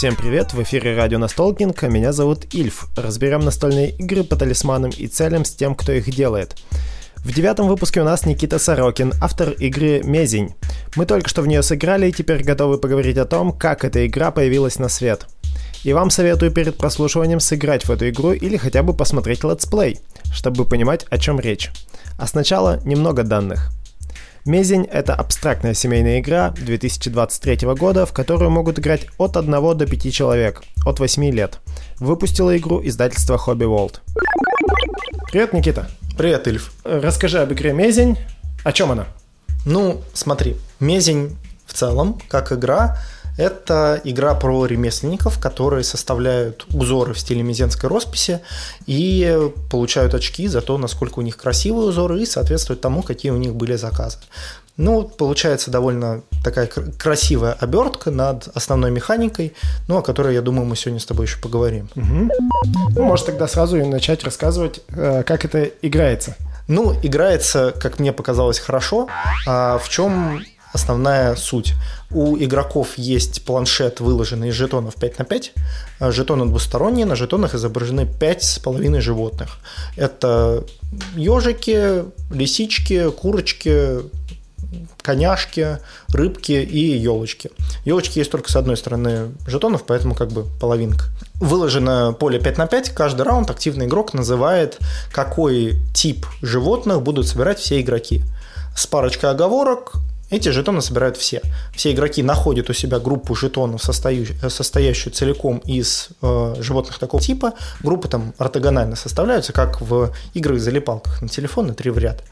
Всем привет, в эфире радио Настолкинг, а меня зовут Ильф. Разберем настольные игры по талисманам и целям с тем, кто их делает. В девятом выпуске у нас Никита Сорокин, автор игры «Мезень». Мы только что в нее сыграли и теперь готовы поговорить о том, как эта игра появилась на свет. И вам советую перед прослушиванием сыграть в эту игру или хотя бы посмотреть летсплей, чтобы понимать, о чем речь. А сначала немного данных – Мезень — это абстрактная семейная игра 2023 года, в которую могут играть от 1 до 5 человек, от 8 лет. Выпустила игру издательство Hobby World. Привет, Никита. Привет, Ильф. Расскажи об игре Мезень. О чем она? Ну, смотри, Мезень в целом, как игра, это игра про ремесленников, которые составляют узоры в стиле мезенской росписи и получают очки за то, насколько у них красивые узоры и соответствуют тому, какие у них были заказы. Ну, получается довольно такая красивая обертка над основной механикой, ну, о которой, я думаю, мы сегодня с тобой еще поговорим. Угу. Ну, может, тогда сразу и начать рассказывать, э, как это играется. Ну, играется, как мне показалось, хорошо. А в чем основная суть. У игроков есть планшет, выложенный из жетонов 5 на 5. А жетоны двусторонние, на жетонах изображены 5,5 животных. Это ежики, лисички, курочки, коняшки, рыбки и елочки. Елочки есть только с одной стороны жетонов, поэтому как бы половинка. Выложено поле 5 на 5, каждый раунд активный игрок называет, какой тип животных будут собирать все игроки. С парочкой оговорок эти жетоны собирают все. Все игроки находят у себя группу жетонов, состоящую, целиком из э, животных такого типа. Группы там ортогонально составляются, как в играх-залипалках на телефон на три в ряд.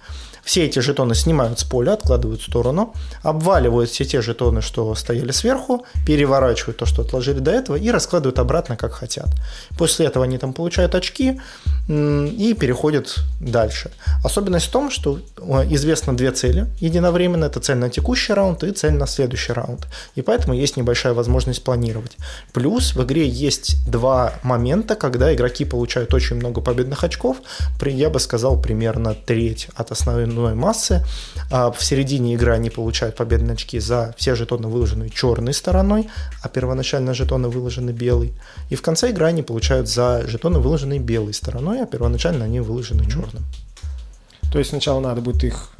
Все эти жетоны снимают с поля, откладывают в сторону, обваливают все те жетоны, что стояли сверху, переворачивают то, что отложили до этого, и раскладывают обратно, как хотят. После этого они там получают очки и переходят дальше. Особенность в том, что известно две цели единовременно. Это цель на текущий раунд и цель на следующий раунд. И поэтому есть небольшая возможность планировать. Плюс в игре есть два момента, когда игроки получают очень много победных очков. Я бы сказал, примерно треть от основной основной массы. А в середине игры они получают победные очки за все жетоны, выложенные черной стороной, а первоначально жетоны выложены белой. И в конце игры они получают за жетоны, выложенные белой стороной, а первоначально они выложены черным. То есть сначала надо будет их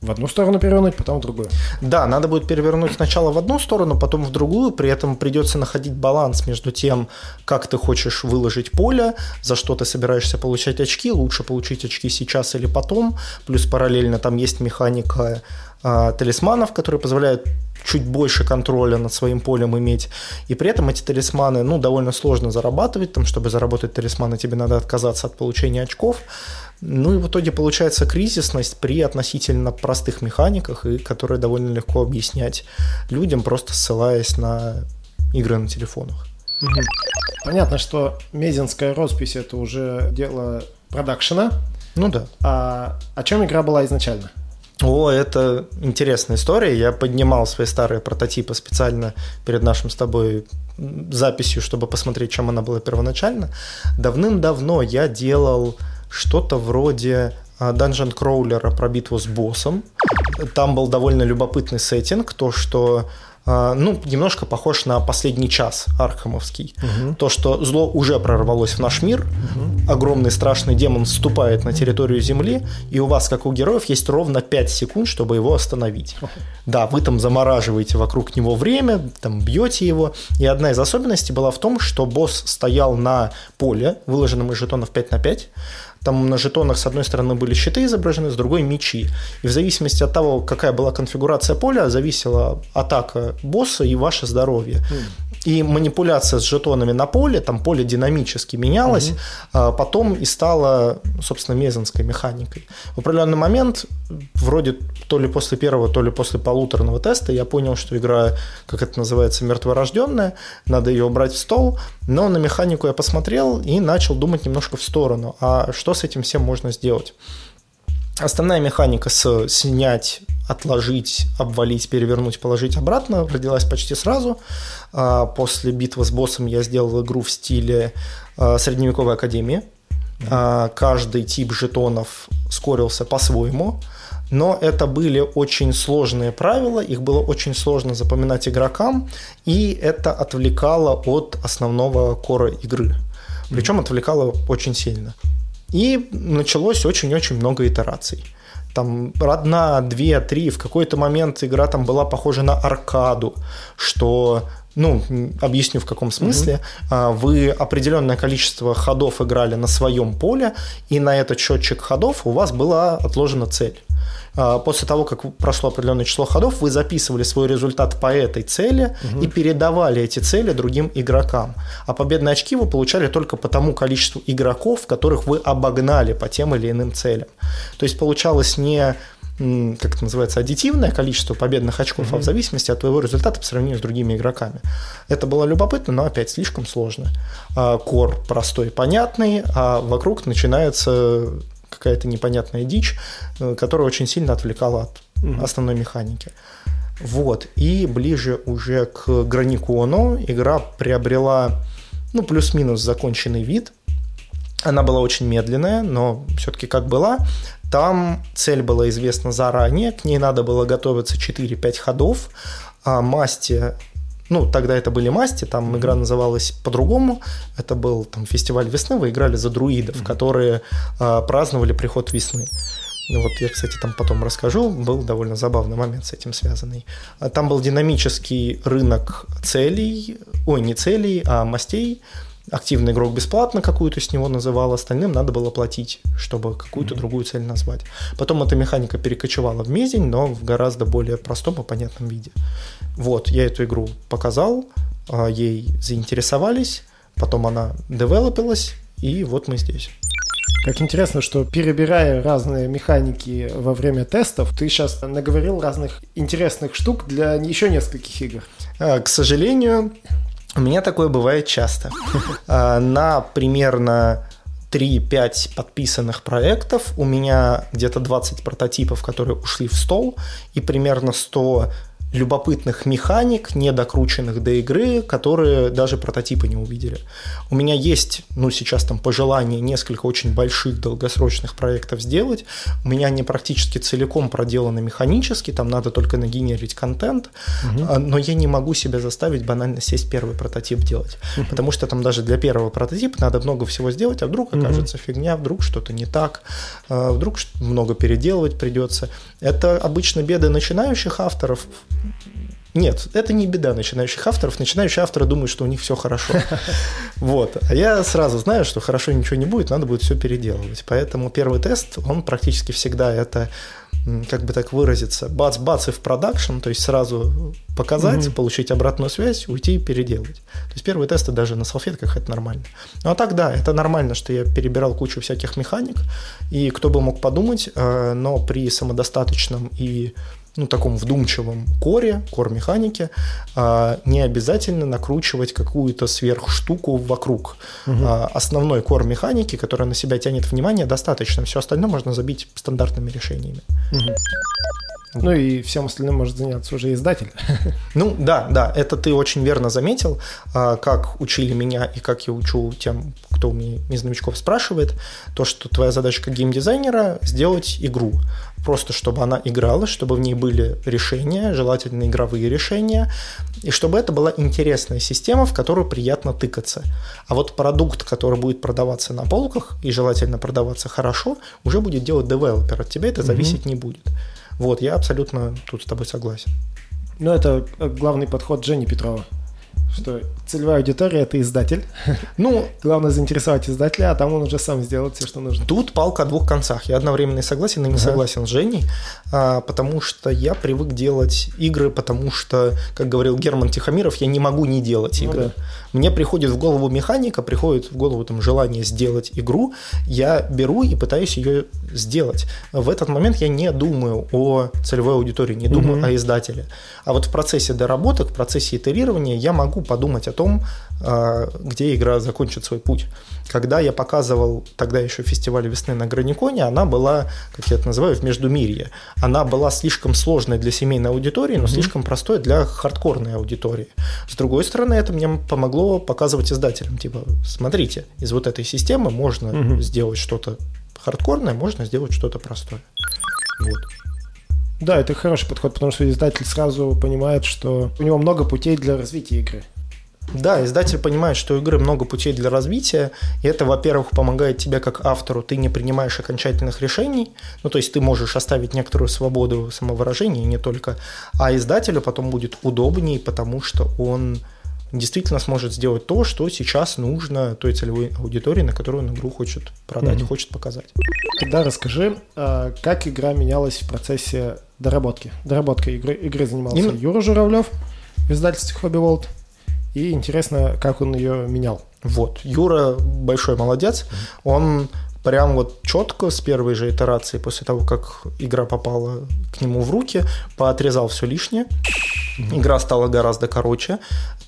в одну сторону перевернуть, потом в другую. Да, надо будет перевернуть сначала в одну сторону, потом в другую, при этом придется находить баланс между тем, как ты хочешь выложить поле, за что ты собираешься получать очки, лучше получить очки сейчас или потом, плюс параллельно там есть механика э, талисманов, которые позволяют чуть больше контроля над своим полем иметь. И при этом эти талисманы, ну, довольно сложно зарабатывать, там, чтобы заработать талисманы, тебе надо отказаться от получения очков. Ну и в итоге получается кризисность при относительно простых механиках, и которые довольно легко объяснять людям, просто ссылаясь на игры на телефонах. Понятно, что мезинская роспись это уже дело продакшена. Ну да. А о чем игра была изначально? О, это интересная история. Я поднимал свои старые прототипы специально перед нашим с тобой записью, чтобы посмотреть, чем она была первоначально. Давным-давно я делал что-то вроде данжен кроулера про битву с боссом. Там был довольно любопытный сеттинг, то, что а, ну, немножко похож на последний час архамовский. Угу. То, что зло уже прорвалось в наш мир, угу. огромный страшный демон вступает на территорию Земли, и у вас, как у героев, есть ровно 5 секунд, чтобы его остановить. Угу. Да, вы там замораживаете вокруг него время, там бьете его. И одна из особенностей была в том, что босс стоял на поле, выложенном из жетонов 5 на 5, там на жетонах с одной стороны были щиты изображены, с другой мечи. И в зависимости от того, какая была конфигурация поля, зависела атака босса и ваше здоровье. И манипуляция с жетонами на поле, там поле динамически менялось, а потом и стала, собственно, мезонской механикой. В определенный момент, вроде то ли после первого, то ли после полуторного теста, я понял, что игра, как это называется, мертворожденная, надо ее убрать в стол, но на механику я посмотрел и начал думать немножко в сторону, а что с этим всем можно сделать? Основная механика с снять, отложить, обвалить, перевернуть, положить обратно родилась почти сразу. А, после битвы с боссом я сделал игру в стиле а, средневековой академии. А, каждый тип жетонов скорился по-своему. но это были очень сложные правила, их было очень сложно запоминать игрокам, и это отвлекало от основного кора игры. Причем отвлекало очень сильно. И началось очень-очень много итераций там одна, две, три, в какой-то момент игра там была похожа на аркаду, что ну, объясню в каком смысле. Угу. Вы определенное количество ходов играли на своем поле, и на этот счетчик ходов у вас была отложена цель. А, после того, как прошло определенное число ходов, вы записывали свой результат по этой цели угу. и передавали эти цели другим игрокам. А победные очки вы получали только по тому количеству игроков, которых вы обогнали по тем или иным целям. То есть получалось не как это называется, аддитивное количество победных очков, mm-hmm. а в зависимости от твоего результата по сравнению с другими игроками. Это было любопытно, но опять слишком сложно. А, кор простой, понятный, а вокруг начинается какая-то непонятная дичь, э, которая очень сильно отвлекала от основной механики. Вот. И ближе уже к Гранику Оно игра приобрела ну, плюс-минус законченный вид. Она была очень медленная, но все-таки как была. Там цель была известна заранее, к ней надо было готовиться 4-5 ходов. А масти ну, тогда это были масти, там mm-hmm. игра называлась по-другому. Это был там фестиваль весны, вы играли за друидов, mm-hmm. которые э, праздновали приход весны. Ну, вот я, кстати, там потом расскажу, был довольно забавный момент с этим связанный. А там был динамический рынок целей, ой, не целей, а мастей, активный игрок бесплатно какую-то с него называл, остальным надо было платить, чтобы какую-то mm-hmm. другую цель назвать. Потом эта механика перекочевала в мезень, но в гораздо более простом и понятном виде. Вот, я эту игру показал, а, ей заинтересовались, потом она девелопилась, и вот мы здесь. Как интересно, что перебирая разные механики во время тестов, ты сейчас наговорил разных интересных штук для еще нескольких игр. А, к сожалению, у меня такое бывает часто. А, на примерно 3-5 подписанных проектов у меня где-то 20 прототипов, которые ушли в стол, и примерно 100 любопытных механик, недокрученных до игры, которые даже прототипы не увидели. У меня есть, ну, сейчас там пожелание несколько очень больших долгосрочных проектов сделать. У меня они практически целиком проделаны механически, там надо только нагенерить контент, угу. но я не могу себя заставить банально сесть первый прототип делать, угу. потому что там даже для первого прототипа надо много всего сделать, а вдруг окажется угу. фигня, вдруг что-то не так, а вдруг много переделывать придется. Это обычно беды начинающих авторов, нет, это не беда начинающих авторов. Начинающие авторы думают, что у них все хорошо. Вот. А я сразу знаю, что хорошо ничего не будет, надо будет все переделывать. Поэтому первый тест, он практически всегда это как бы так выразиться, бац-бац и в продакшн, то есть сразу показать, mm-hmm. получить обратную связь, уйти и переделать. То есть первые тесты даже на салфетках это нормально. Ну а так да, это нормально, что я перебирал кучу всяких механик, и кто бы мог подумать, э, но при самодостаточном и ну, таком вдумчивом коре, кор-механике, а, не обязательно накручивать какую-то сверхштуку вокруг. Угу. Основной кор-механики, которая на себя тянет внимание, достаточно. Все остальное можно забить стандартными решениями. Угу. Ну и всем остальным может заняться уже издатель. Ну да, да, это ты очень верно заметил, а, как учили меня и как я учу тем, кто у меня из новичков спрашивает, то, что твоя задача как геймдизайнера сделать игру просто чтобы она играла, чтобы в ней были решения, желательно игровые решения, и чтобы это была интересная система, в которую приятно тыкаться. А вот продукт, который будет продаваться на полках и желательно продаваться хорошо, уже будет делать девелопер, от тебя это зависеть mm-hmm. не будет. Вот, я абсолютно тут с тобой согласен. Ну, это главный подход Жени Петрова что целевая аудитория – это издатель. Ну, главное заинтересовать издателя, а там он уже сам сделает все, что нужно. Тут палка о двух концах. Я одновременно и согласен, и не согласен с Женей, а, потому что я привык делать игры, потому что, как говорил Герман Тихомиров, я не могу не делать ну игры. Ну, да. Мне приходит в голову механика, приходит в голову там желание сделать игру, я беру и пытаюсь ее сделать. В этот момент я не думаю о целевой аудитории, не думаю угу. о издателе. А вот в процессе доработок, в процессе итерирования я могу подумать о том, а, где игра закончит свой путь. Когда я показывал тогда еще фестиваль весны на Граниконе, она была, как я это называю, в Междумирье. Она была слишком сложной для семейной аудитории, но mm-hmm. слишком простой для хардкорной аудитории. С другой стороны, это мне помогло показывать издателям, типа, смотрите, из вот этой системы можно mm-hmm. сделать что-то хардкорное, можно сделать что-то простое. Вот. Да, это хороший подход, потому что издатель сразу понимает, что у него много путей для развития игры. Да, издатель понимает, что у игры много путей для развития, и это, во-первых, помогает тебе как автору, ты не принимаешь окончательных решений, ну, то есть ты можешь оставить некоторую свободу самовыражения, не только, а издателю потом будет удобнее, потому что он действительно сможет сделать то, что сейчас нужно той целевой аудитории, на которую он игру хочет продать, mm-hmm. хочет показать. Тогда расскажи, а, как игра менялась в процессе доработки. Доработкой игры, игры занимался Им... Юра Журавлев в издательстве Hobby World. И интересно, как он ее менял. Вот, Юра большой молодец. Он прям вот четко с первой же итерации, после того, как игра попала к нему в руки, поотрезал все лишнее. Игра стала гораздо короче.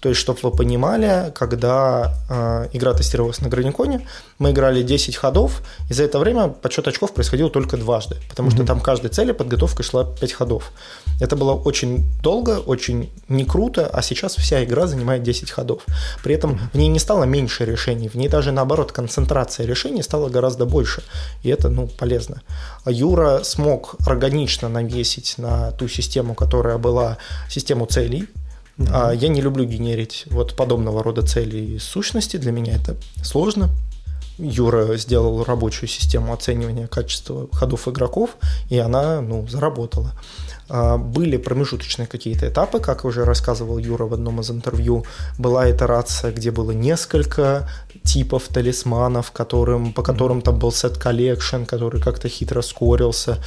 То есть, чтобы вы понимали, когда э, игра тестировалась на Граниконе, мы играли 10 ходов, и за это время подсчет очков происходил только дважды, потому mm-hmm. что там каждой цели подготовка шла 5 ходов. Это было очень долго, очень не круто, а сейчас вся игра занимает 10 ходов. При этом в ней не стало меньше решений, в ней даже наоборот концентрация решений стала гораздо больше, и это ну, полезно. Юра смог органично навесить на ту систему, которая была систему целей, Mm-hmm. Я не люблю генерить вот подобного рода цели и сущности. Для меня это сложно. Юра сделал рабочую систему оценивания качества ходов игроков, и она ну, заработала. А, были промежуточные какие-то этапы, как уже рассказывал Юра в одном из интервью. Была итерация, где было несколько типов талисманов, которым, по которым там был set collection, который как-то хитро скорился.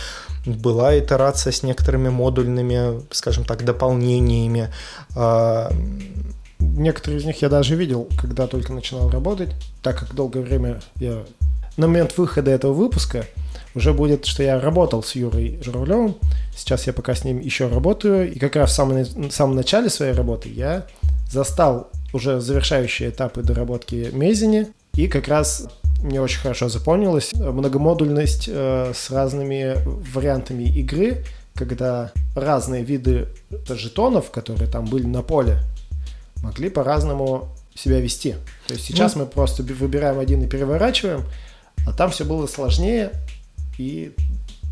Была итерация с некоторыми модульными, скажем так, дополнениями. А, Некоторые из них я даже видел, когда только начинал работать, так как долгое время я на момент выхода этого выпуска уже будет, что я работал с Юрой Журавлевым. Сейчас я пока с ним еще работаю. И как раз в самом, в самом начале своей работы я застал уже завершающие этапы доработки Мезини. И как раз мне очень хорошо запомнилась многомодульность э, с разными вариантами игры, когда разные виды жетонов, которые там были на поле, могли по-разному себя вести. То есть сейчас ну, мы просто выбираем один и переворачиваем, а там все было сложнее и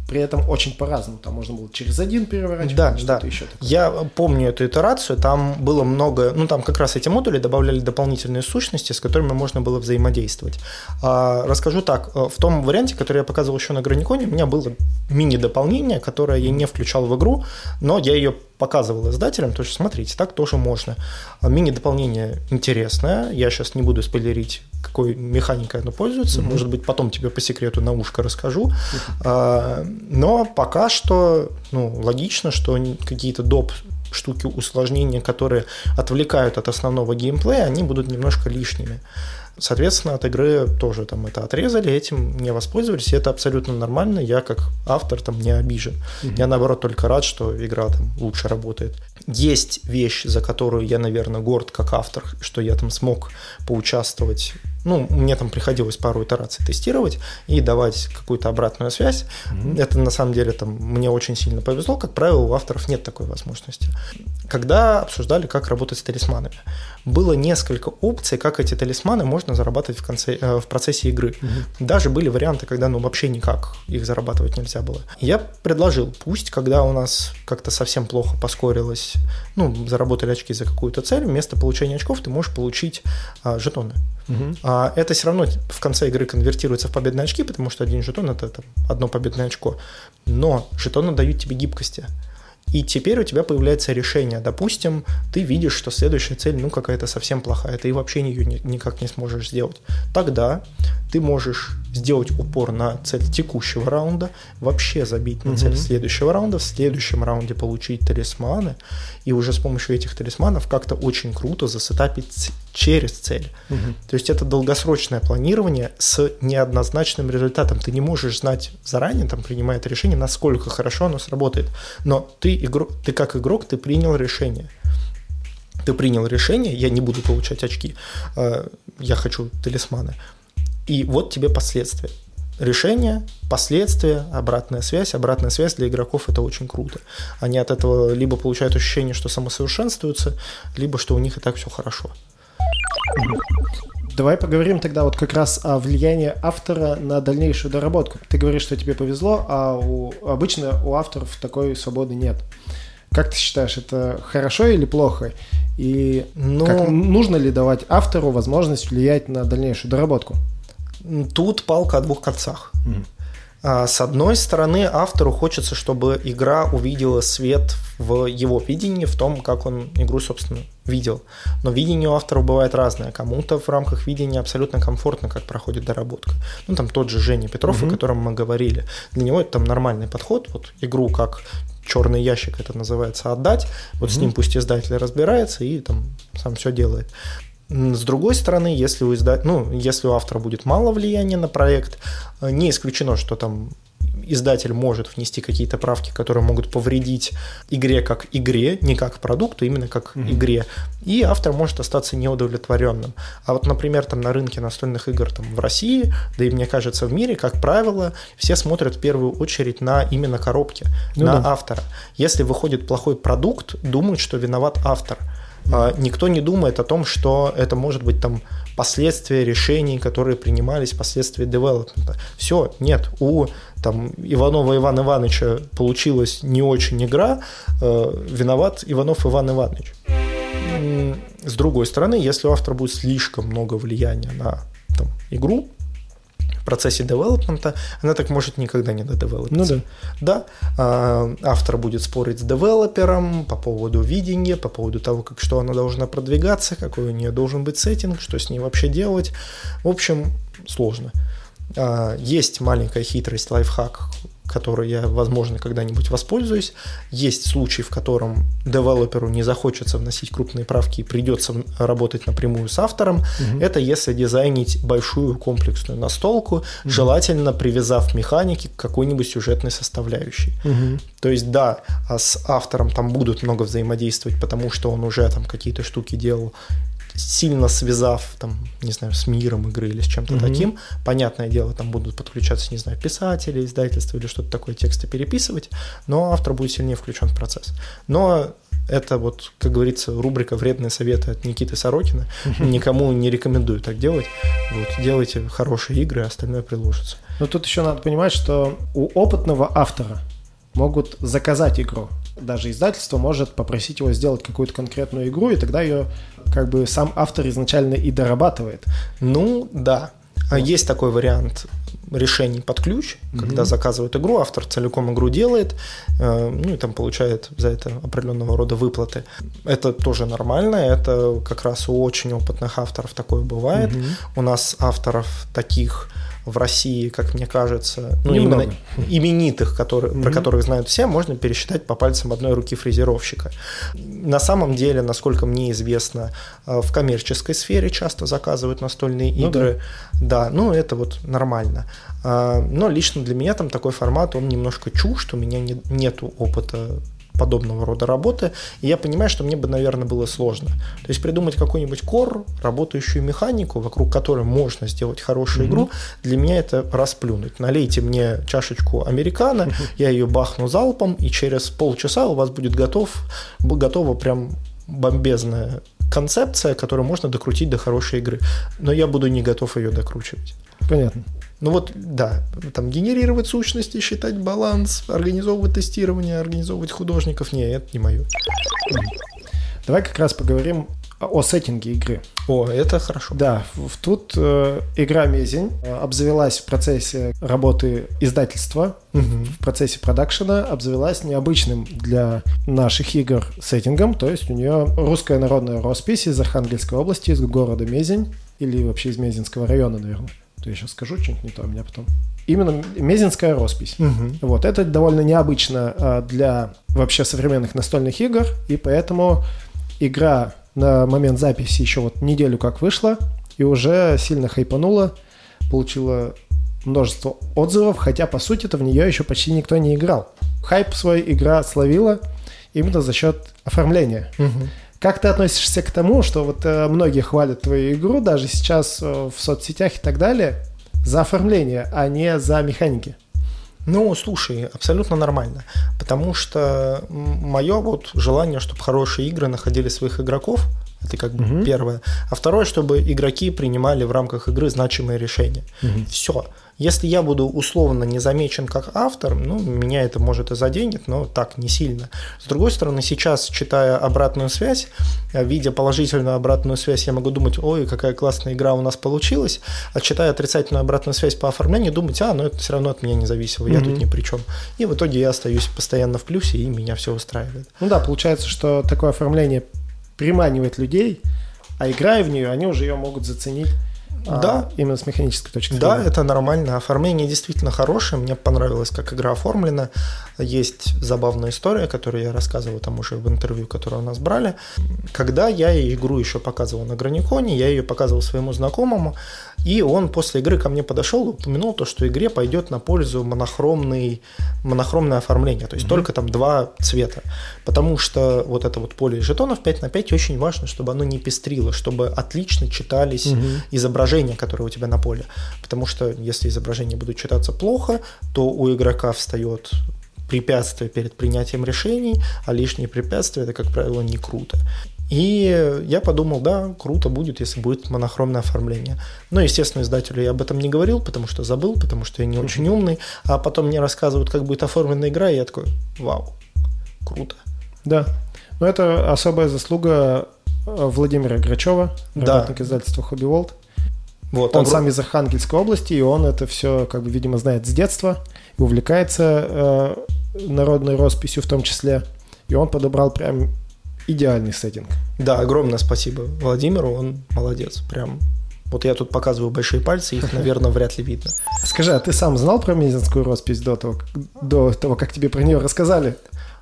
при этом очень по-разному. Там можно было через один переворачивать, да, что-то да. еще такое. Я помню эту итерацию, там было много, ну там как раз эти модули добавляли дополнительные сущности, с которыми можно было взаимодействовать. А, расскажу так, э, в том варианте, который я показывал еще на Граниконе, у меня было мини-дополнение, которое я не включал в игру, но я ее показывал издателям, то есть смотрите, так тоже можно. А мини-дополнение интересное, я сейчас не буду спойлерить, какой механикой оно пользуется, mm-hmm. может быть, потом тебе по секрету на ушко расскажу, mm-hmm. но пока что, ну, логично, что какие-то доп штуки усложнения, которые отвлекают от основного геймплея, они будут немножко лишними. Соответственно, от игры тоже там это отрезали, этим не воспользовались, и это абсолютно нормально. Я как автор там не обижен. Mm-hmm. Я наоборот только рад, что игра там лучше работает. Есть вещь, за которую я, наверное, горд как автор, что я там смог поучаствовать ну, мне там приходилось пару итераций тестировать и давать какую-то обратную связь. Mm-hmm. Это на самом деле там мне очень сильно повезло. Как правило, у авторов нет такой возможности. Когда обсуждали, как работать с талисманами, было несколько опций, как эти талисманы можно зарабатывать в, конце, э, в процессе игры. Mm-hmm. Даже были варианты, когда ну вообще никак их зарабатывать нельзя было. Я предложил, пусть, когда у нас как-то совсем плохо поскорилось, ну, заработали очки за какую-то цель, вместо получения очков ты можешь получить а, жетоны. А это все равно в конце игры конвертируется в победные очки, потому что один жетон это там, одно победное очко. Но жетоны дают тебе гибкости. И теперь у тебя появляется решение. Допустим, ты видишь, что следующая цель, ну, какая-то совсем плохая, ты вообще ее никак не сможешь сделать. Тогда ты можешь сделать упор на цель текущего раунда, вообще забить на цель следующего раунда, в следующем раунде получить талисманы, и уже с помощью этих талисманов как-то очень круто засетапить через цель. Угу. То есть это долгосрочное планирование с неоднозначным результатом. Ты не можешь знать заранее, там, принимая это решение, насколько хорошо оно сработает. Но ты, игрок, ты как игрок, ты принял решение ты принял решение, я не буду получать очки, э, я хочу талисманы. И вот тебе последствия. Решение, последствия, обратная связь. Обратная связь для игроков это очень круто. Они от этого либо получают ощущение, что самосовершенствуются, либо что у них и так все хорошо. Давай поговорим тогда вот как раз о влиянии автора на дальнейшую доработку. Ты говоришь, что тебе повезло, а у, обычно у авторов такой свободы нет. Как ты считаешь, это хорошо или плохо? И Ну- как, нужно ли давать автору возможность влиять на дальнейшую доработку? Тут палка о двух концах. А, С одной стороны, автору хочется, чтобы игра увидела свет в его видении, в том, как он игру, собственно, видел. Но видение у авторов бывает разное. Кому-то в рамках видения абсолютно комфортно, как проходит доработка. Ну, там тот же Женя Петров, о котором мы говорили. Для него это там нормальный подход. Вот игру как черный ящик это называется отдать. Вот с ним пусть издатель разбирается и там сам все делает. С другой стороны, если у, изда... ну, если у автора будет мало влияния на проект, э, не исключено, что там издатель может внести какие-то правки, которые могут повредить игре как игре, не как продукту, именно как игре, и автор может остаться неудовлетворенным. А вот, например, там на рынке настольных игр там, в России, да и мне кажется в мире, как правило, все смотрят в первую очередь на именно коробки, Ну на да. автора. Если выходит плохой продукт, думают, что виноват автор. А, Никто не думает о том, что это может быть там последствия решений, которые принимались последствия девелопмента. Все, нет, у там Иванова Ивана Ивановича получилась не очень игра, э, виноват Иванов Иван Иванович. С другой стороны, если у автора будет слишком много влияния на там, игру, процессе девелопмента, она так может никогда не додевелопиться. Ну Да, а, автор будет спорить с девелопером по поводу видения, по поводу того, как что она должна продвигаться, какой у нее должен быть сеттинг, что с ней вообще делать. В общем, сложно. А, Есть маленькая хитрость, лайфхак, которой я, возможно, когда-нибудь воспользуюсь. Есть случай, в котором девелоперу не захочется вносить крупные правки и придется работать напрямую с автором. Это если дизайнить большую комплексную настолку, желательно привязав механики к какой-нибудь сюжетной составляющей. То есть, да, а с автором там будут много взаимодействовать, потому что он уже там какие-то штуки делал, сильно связав, там, не знаю, с миром игры или с чем-то таким. Понятное дело, там будут подключаться, не знаю, писатели, издательства или что-то такое, тексты переписывать, но автор будет сильнее включен в процесс. Но это вот, как говорится, рубрика «Вредные советы» от Никиты Сорокина. Никому не рекомендую так делать. Вот, делайте хорошие игры, а остальное приложится. Но тут еще надо понимать, что у опытного автора могут заказать игру. Даже издательство может попросить его сделать какую-то конкретную игру, и тогда ее как бы сам автор изначально и дорабатывает. Ну, да. А Есть такой вариант решений под ключ, когда заказывают игру, автор целиком игру делает, э, ну и там получает за это определенного рода выплаты. Это тоже нормально, это как раз у очень опытных авторов такое бывает. У нас авторов таких в России, как мне кажется, ну, Немного. именно именитых, которые, про которых знают все, можно пересчитать по пальцам одной руки фрезеровщика. На самом деле, насколько мне известно, э, в коммерческой сфере часто заказывают настольные Ну игры. Да, ну это вот нормально. А, Но лично для меня там такой формат, он немножко чужд, у меня не, нету опыта подобного рода работы, и я понимаю, что мне бы, наверное, было сложно. То есть придумать какой-нибудь кор, работающую механику, вокруг которой можно сделать хорошую игру, для меня это расплюнуть. Налейте мне чашечку американо, я ее бахну залпом, и через полчаса у вас будет готов, готова прям бомбезная концепция, которую можно докрутить до хорошей игры. Но я буду не готов ее докручивать. Понятно. Ну вот, да, там генерировать сущности, считать баланс, организовывать тестирование, организовывать художников, не, это не мое. Давай как раз поговорим о сеттинге игры. О, это хорошо. Да, тут э, игра Мезень э, обзавелась в процессе работы издательства, в процессе продакшена, обзавелась необычным для наших игр сеттингом, то есть у нее русская народная роспись из Архангельской области, из города Мезень, или вообще из Мезенского района, наверное. То я сейчас скажу что-нибудь не то, у меня потом. Именно Мезенская роспись. Вот, это довольно необычно а, для вообще современных настольных игр, и поэтому игра на момент записи еще вот неделю как вышла, и уже сильно хайпанула, получила множество отзывов, хотя по сути-то в нее еще почти никто не играл. Хайп свой игра словила именно за счет оформления. Как ты относишься к тому, что вот э, многие хвалят твою игру, даже сейчас э, в соцсетях и так далее, за оформление, а не за механики? Ну, слушай, абсолютно нормально. Потому что мое вот желание, чтобы хорошие игры находили своих игроков, Это как бы угу. первое. А второе, чтобы игроки принимали в рамках игры значимые решения. Угу. Все. Если я буду условно не замечен как автор, ну, меня это может и заденет, но так, не сильно. С другой стороны, сейчас, читая обратную связь, э, видя положительную обратную связь, я могу думать, ой, какая классная игра у нас получилась, а читая отрицательную обратную связь по оформлению, думать, а, ну это все равно от меня не зависело, я mm-hmm. тут ни при чем. И в итоге я остаюсь постоянно в плюсе, и меня все устраивает. Ну да, получается, что такое оформление приманивает людей, а играя в нее, они уже ее могут заценить а, да. А, именно с механической точки зрения. Да, это нормально. Оформление действительно хорошее. Мне понравилось, как игра оформлена. Есть забавная история, которую я рассказывал там уже в интервью, которое у нас брали. Когда я игру еще показывал на Граниконе, я ее показывал своему знакомому, и он после игры ко мне подошел и упомянул то, что игре пойдет на пользу монохромный, монохромное оформление, то есть mm-hmm. только там два цвета. Потому что вот это вот поле жетонов 5 на 5 очень важно, чтобы оно не пестрило, чтобы отлично читались mm-hmm. изображения, которые у тебя на поле. Потому что если изображения будут читаться плохо, то у игрока встает препятствие перед принятием решений, а лишние препятствия это, как правило, не круто. И я подумал, да, круто будет, если будет монохромное оформление. Но, естественно, издателю я об этом не говорил, потому что забыл, потому что я не очень умный. А потом мне рассказывают, как будет оформлена игра, и я такой, вау, круто. Да. Но это особая заслуга э, Владимира Грачева, работник да. издательства Хобби Волт. Вот, он огром... сам из Архангельской области, и он это все, как бы, видимо, знает с детства, увлекается э, народной росписью в том числе. И он подобрал прям идеальный сеттинг. Да, огромное спасибо Владимиру, он молодец, прям. Вот я тут показываю большие пальцы, их, наверное, вряд ли видно. Скажи, а ты сам знал про мезенскую роспись до того, до того, как тебе про нее рассказали?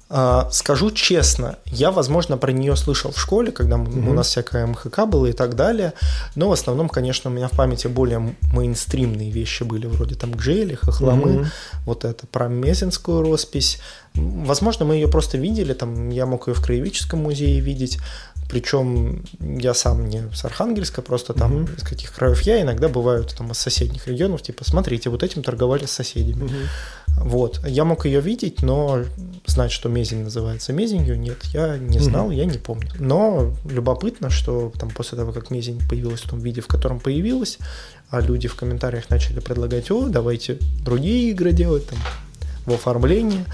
А, скажу честно, я, возможно, про нее слышал в школе, когда mm-hmm. у нас всякая МХК было и так далее, но в основном, конечно, у меня в памяти более мейнстримные вещи были, вроде там Гжели, Хохломы, mm-hmm. вот это про Мезенскую роспись. Возможно, мы ее просто видели, там я мог ее в Краеведческом музее видеть, причем я сам не с Архангельска, просто там mm-hmm. из каких краев я, иногда бывают там из соседних регионов, типа, смотрите, вот этим торговали с соседями. Mm-hmm. Вот. Я мог ее видеть, но знать, что мезень называется мезенью, нет, я не знал, mm-hmm. я не помню. Но любопытно, что там после того, как мезень появилась в том виде, в котором появилась, а люди в комментариях начали предлагать, о, давайте другие игры делать там в оформлении.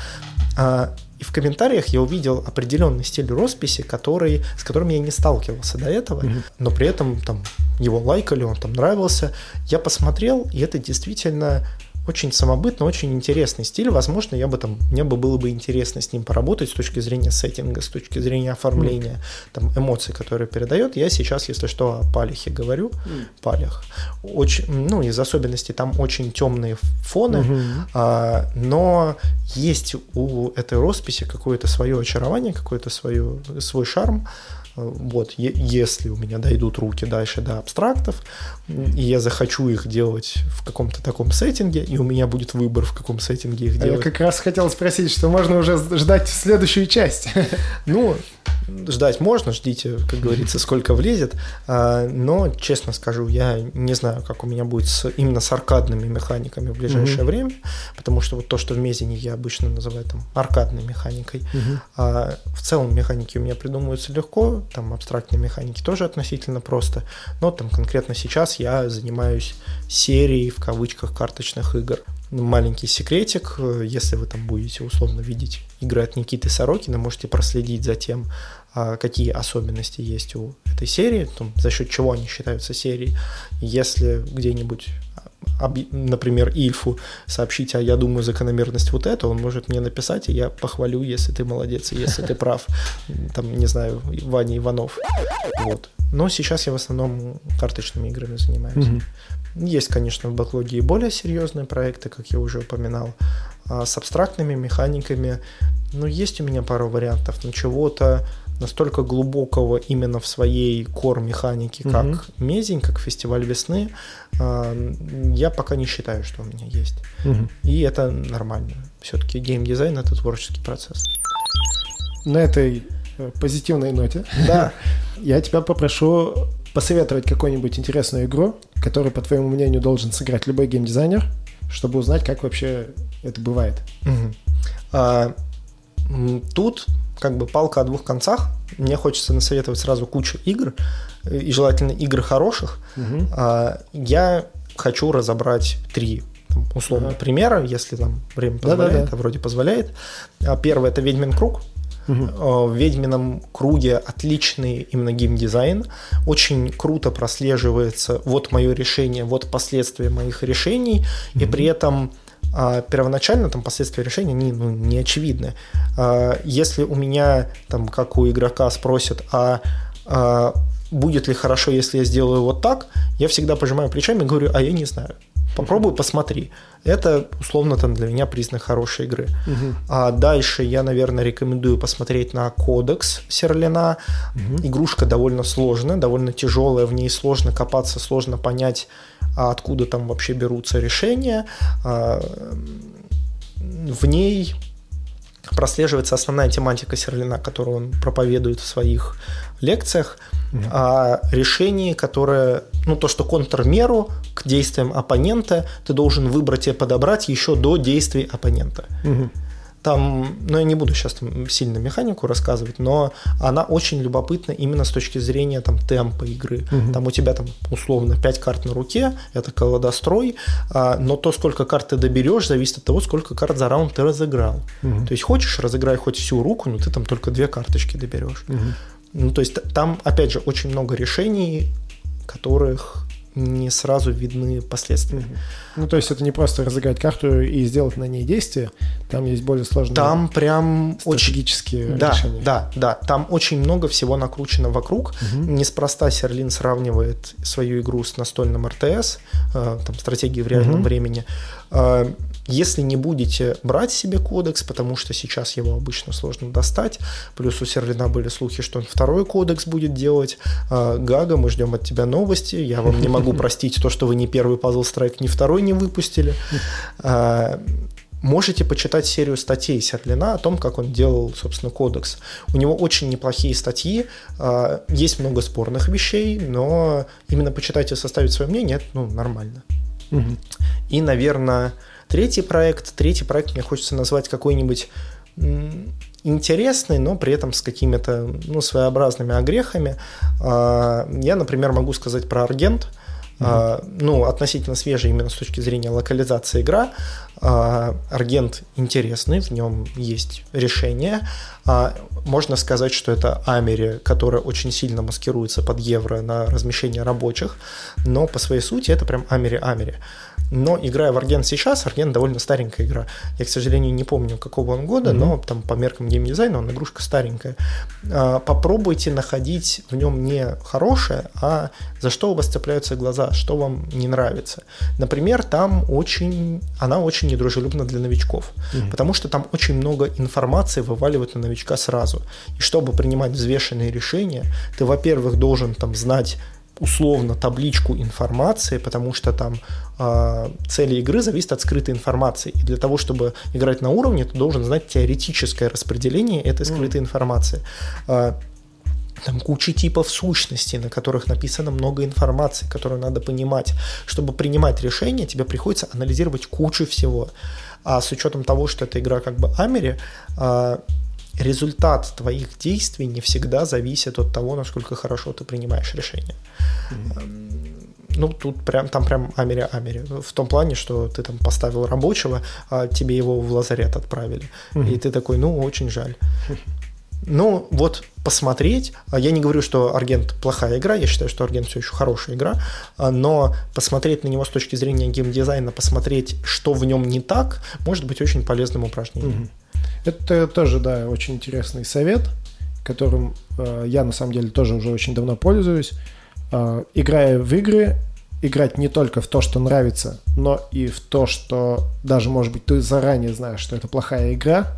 А, и в комментариях я увидел определенный стиль росписи, который, с которым я не сталкивался до этого, mm-hmm. но при этом там его лайкали, он там нравился. Я посмотрел, и это действительно очень самобытно, очень интересный стиль. Возможно, я бы там, мне бы было бы интересно с ним поработать с точки зрения сеттинга, с точки зрения оформления, mm. там, эмоций, которые передает. Я сейчас, если что, о палихе говорю, mm. палях. Очень, ну, из особенностей там очень темные фоны, mm-hmm. а, но есть у этой росписи какое-то свое очарование, какой-то свое, свой шарм. Вот, если у меня дойдут руки дальше до абстрактов, и я захочу их делать в каком-то таком сеттинге, и у меня будет выбор, в каком сеттинге их делать. Я как раз хотел спросить, что можно уже ждать следующую часть. Ну, ждать можно, ждите, как говорится, сколько влезет. А, но, честно скажу, я не знаю, как у меня будет с, именно с аркадными механиками в ближайшее mm-hmm. время, потому что вот то, что в Мезине я обычно называю там аркадной механикой, а в целом механики у меня придумываются легко, там абстрактные механики тоже относительно просто, но там конкретно сейчас я занимаюсь серией в кавычках карточных игр маленький секретик. Если вы там будете условно видеть игры от Никиты Сорокина, можете проследить за тем, а, какие особенности есть у этой серии, там, за счет чего они считаются серией. Если где-нибудь например, Ильфу сообщить, а я думаю закономерность вот это, он может мне написать, и я похвалю, если ты молодец, и если ты прав. Там, не знаю, Ваня Иванов. Вот. Но сейчас я в основном карточными играми занимаюсь. Mm-hmm. Есть, конечно, в бэклоге и более серьезные проекты, как я уже упоминал, а с абстрактными механиками. Но есть у меня пару вариантов, но чего-то настолько глубокого именно в своей кор-механике, как угу. Мезень, как Фестиваль весны, а, я пока не считаю, что у меня есть. Угу. И это нормально. Все-таки геймдизайн это творческий процесс. На этой э, позитивной ноте да. я тебя попрошу посоветовать какую-нибудь интересную игру, которую, по твоему мнению, должен сыграть любой геймдизайнер, чтобы узнать, как вообще это бывает. Угу. А, тут как бы палка о двух концах. Мне хочется насоветовать сразу кучу игр, и желательно игр хороших. Угу. Я хочу разобрать три условно ага. примера, если там время позволяет, Да-да-да. а вроде позволяет. А первый это Ведьмин круг. Угу. В Ведьмином круге отличный именно геймдизайн. Очень круто прослеживается вот мое решение, вот последствия моих решений. Угу. И при этом а, первоначально там последствия решения не, ну, не очевидны. А, если у меня, там, как у игрока, спросят, а, а будет ли хорошо, если я сделаю вот так, я всегда пожимаю плечами и говорю, а я не знаю. Попробуй, посмотри. Это, условно, там для меня признак хорошей игры. Угу. А дальше я, наверное, рекомендую посмотреть на кодекс Серлина. Угу. Игрушка довольно сложная, довольно тяжелая, в ней сложно копаться, сложно понять, а откуда там вообще берутся решения. А, в ней прослеживается основная тематика Серлина, которую он проповедует в своих лекциях, mm-hmm. о решении, которое, ну, то, что контрмеру к действиям оппонента ты должен выбрать и подобрать еще до действий оппонента. Mm-hmm. Там, ну, я не буду сейчас там сильно механику рассказывать, но она очень любопытна именно с точки зрения там темпа игры. Угу. Там у тебя там условно 5 карт на руке, это колодострой, а, но то, сколько карт ты доберешь, зависит от того, сколько карт за раунд ты разыграл. Угу. То есть хочешь, разыграй хоть всю руку, но ты там только две карточки доберешь. Угу. Ну, то есть там, опять же, очень много решений, которых не сразу видны последствия. Ну, то есть это не просто разыграть карту и сделать на ней действие, там есть более сложные Там прям стратегические очень... решения. Да, да, да, там очень много всего накручено вокруг. Угу. Неспроста Серлин сравнивает свою игру с настольным РТС, э, там, стратегии в реальном угу. времени. Э, если не будете брать себе кодекс, потому что сейчас его обычно сложно достать, плюс у Серлина были слухи, что он второй кодекс будет делать. Э, Гага, мы ждем от тебя новости. Я вам не могу простить то, что вы не первый пазл страйк, не второй не выпустили. Можете почитать серию статей Серлина о том, как он делал, собственно, кодекс. У него очень неплохие статьи, а, есть много спорных вещей, но именно почитать и составить свое мнение, это ну, нормально. Угу. И, наверное, третий проект. Третий проект мне хочется назвать какой-нибудь интересный, но при этом с какими-то ну, своеобразными огрехами. А, я, например, могу сказать про Аргент – Uh-huh. ну, относительно свежая именно с точки зрения локализации игра. А, Аргент интересный, в нем есть решение. А, можно сказать, что это Амери, которая очень сильно маскируется под евро на размещение рабочих, но по своей сути это прям Амери-Амери. Но играя в Арген сейчас, Арген довольно старенькая игра. Я, к сожалению, не помню, какого он года, mm-hmm. но там по меркам геймдизайна он игрушка старенькая. А, попробуйте находить в нем не хорошее, а за что у вас цепляются глаза, что вам не нравится. Например, там очень, она очень недружелюбна для новичков, mm-hmm. потому что там очень много информации вываливают на новичка сразу. И чтобы принимать взвешенные решения, ты, во-первых, должен там знать условно табличку информации, потому что там э, цели игры зависят от скрытой информации. И для того, чтобы играть на уровне, ты должен знать теоретическое распределение этой скрытой mm. информации. Э, там куча типов сущностей, на которых написано много информации, которую надо понимать. Чтобы принимать решения, тебе приходится анализировать кучу всего. А с учетом того, что эта игра как бы Амери, э, результат твоих действий не всегда зависит от того, насколько хорошо ты принимаешь решения. Mm-hmm. Ну, тут прям, там прям Амери-Амери. В том плане, что ты там поставил рабочего, а тебе его в лазарет отправили. Mm-hmm. И ты такой, ну, очень жаль. Ну, вот посмотреть. А я не говорю, что Аргент плохая игра, я считаю, что Аргент все еще хорошая игра, а, но посмотреть на него с точки зрения геймдизайна, посмотреть, что в нем не так, может быть очень полезным упражнением. Mm-hmm. Это тоже, да, очень интересный совет, которым э, я на самом деле тоже уже очень давно пользуюсь. Э, играя в игры, играть не только в то, что нравится, но и в то, что даже, может быть, ты заранее знаешь, что это плохая игра,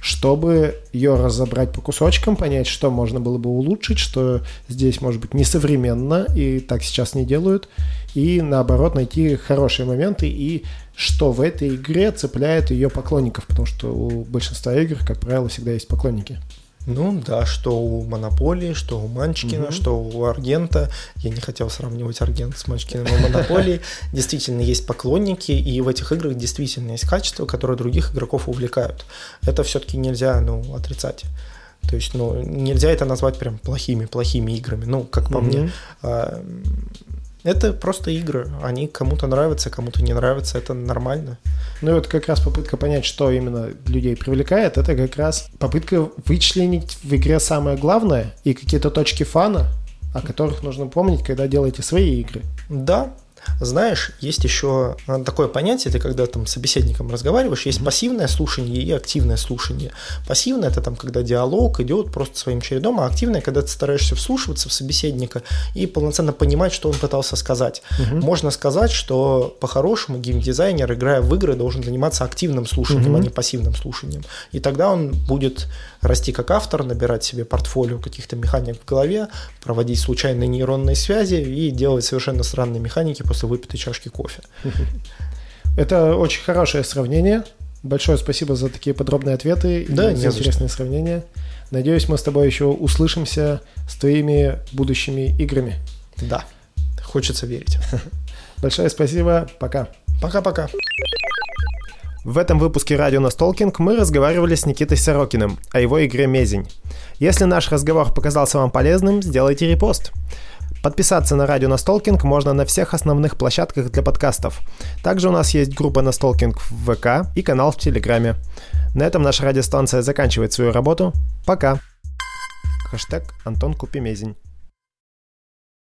чтобы ее разобрать по кусочкам, понять, что можно было бы улучшить, что здесь, может быть, несовременно, и так сейчас не делают, и наоборот найти хорошие моменты и что в этой игре цепляет ее поклонников, потому что у большинства игр, как правило, всегда есть поклонники. Ну да, что у Монополии, что у Манчкина, угу. что у Аргента. Я не хотел сравнивать Аргент с Манчкиным и Монополией. Действительно есть поклонники, и в этих играх действительно есть качества, которые других игроков увлекают. Это все-таки нельзя ну, отрицать. То есть, ну, нельзя это назвать прям плохими-плохими играми. Ну, как по mm-hmm. мне. Это просто игры. Они кому-то нравятся, кому-то не нравятся. Это нормально. Ну и вот как раз попытка понять, что именно людей привлекает, это как раз попытка вычленить в игре самое главное и какие-то точки фана, о которых нужно помнить, когда делаете свои игры. Да, знаешь, есть еще э, такое понятие, ты когда там с собеседником разговариваешь, есть пассивное слушание и активное слушание. Пассивное это там, когда диалог идет просто своим чередом, а активное, когда ты стараешься вслушиваться в собеседника и полноценно понимать, что он пытался сказать. Угу. Можно сказать, что по-хорошему геймдизайнер, играя в игры, должен заниматься активным слушанием, угу. а не пассивным слушанием. И тогда он будет расти как автор, набирать себе портфолио каких-то механик в голове, проводить случайные нейронные связи и делать совершенно странные механики после выпитой чашки кофе. Это очень хорошее сравнение. Большое спасибо за такие подробные ответы да, и за интересные что. сравнения. Надеюсь, мы с тобой еще услышимся с твоими будущими играми. Да, хочется верить. Большое спасибо, пока. Пока-пока. В этом выпуске «Радио Настолкинг» мы разговаривали с Никитой Сорокиным о его игре «Мезень». Если наш разговор показался вам полезным, сделайте репост. Подписаться на радио Настолкинг можно на всех основных площадках для подкастов. Также у нас есть группа Настолкинг в ВК и канал в Телеграме. На этом наша радиостанция заканчивает свою работу. Пока. Хэштег Антон Купимезень.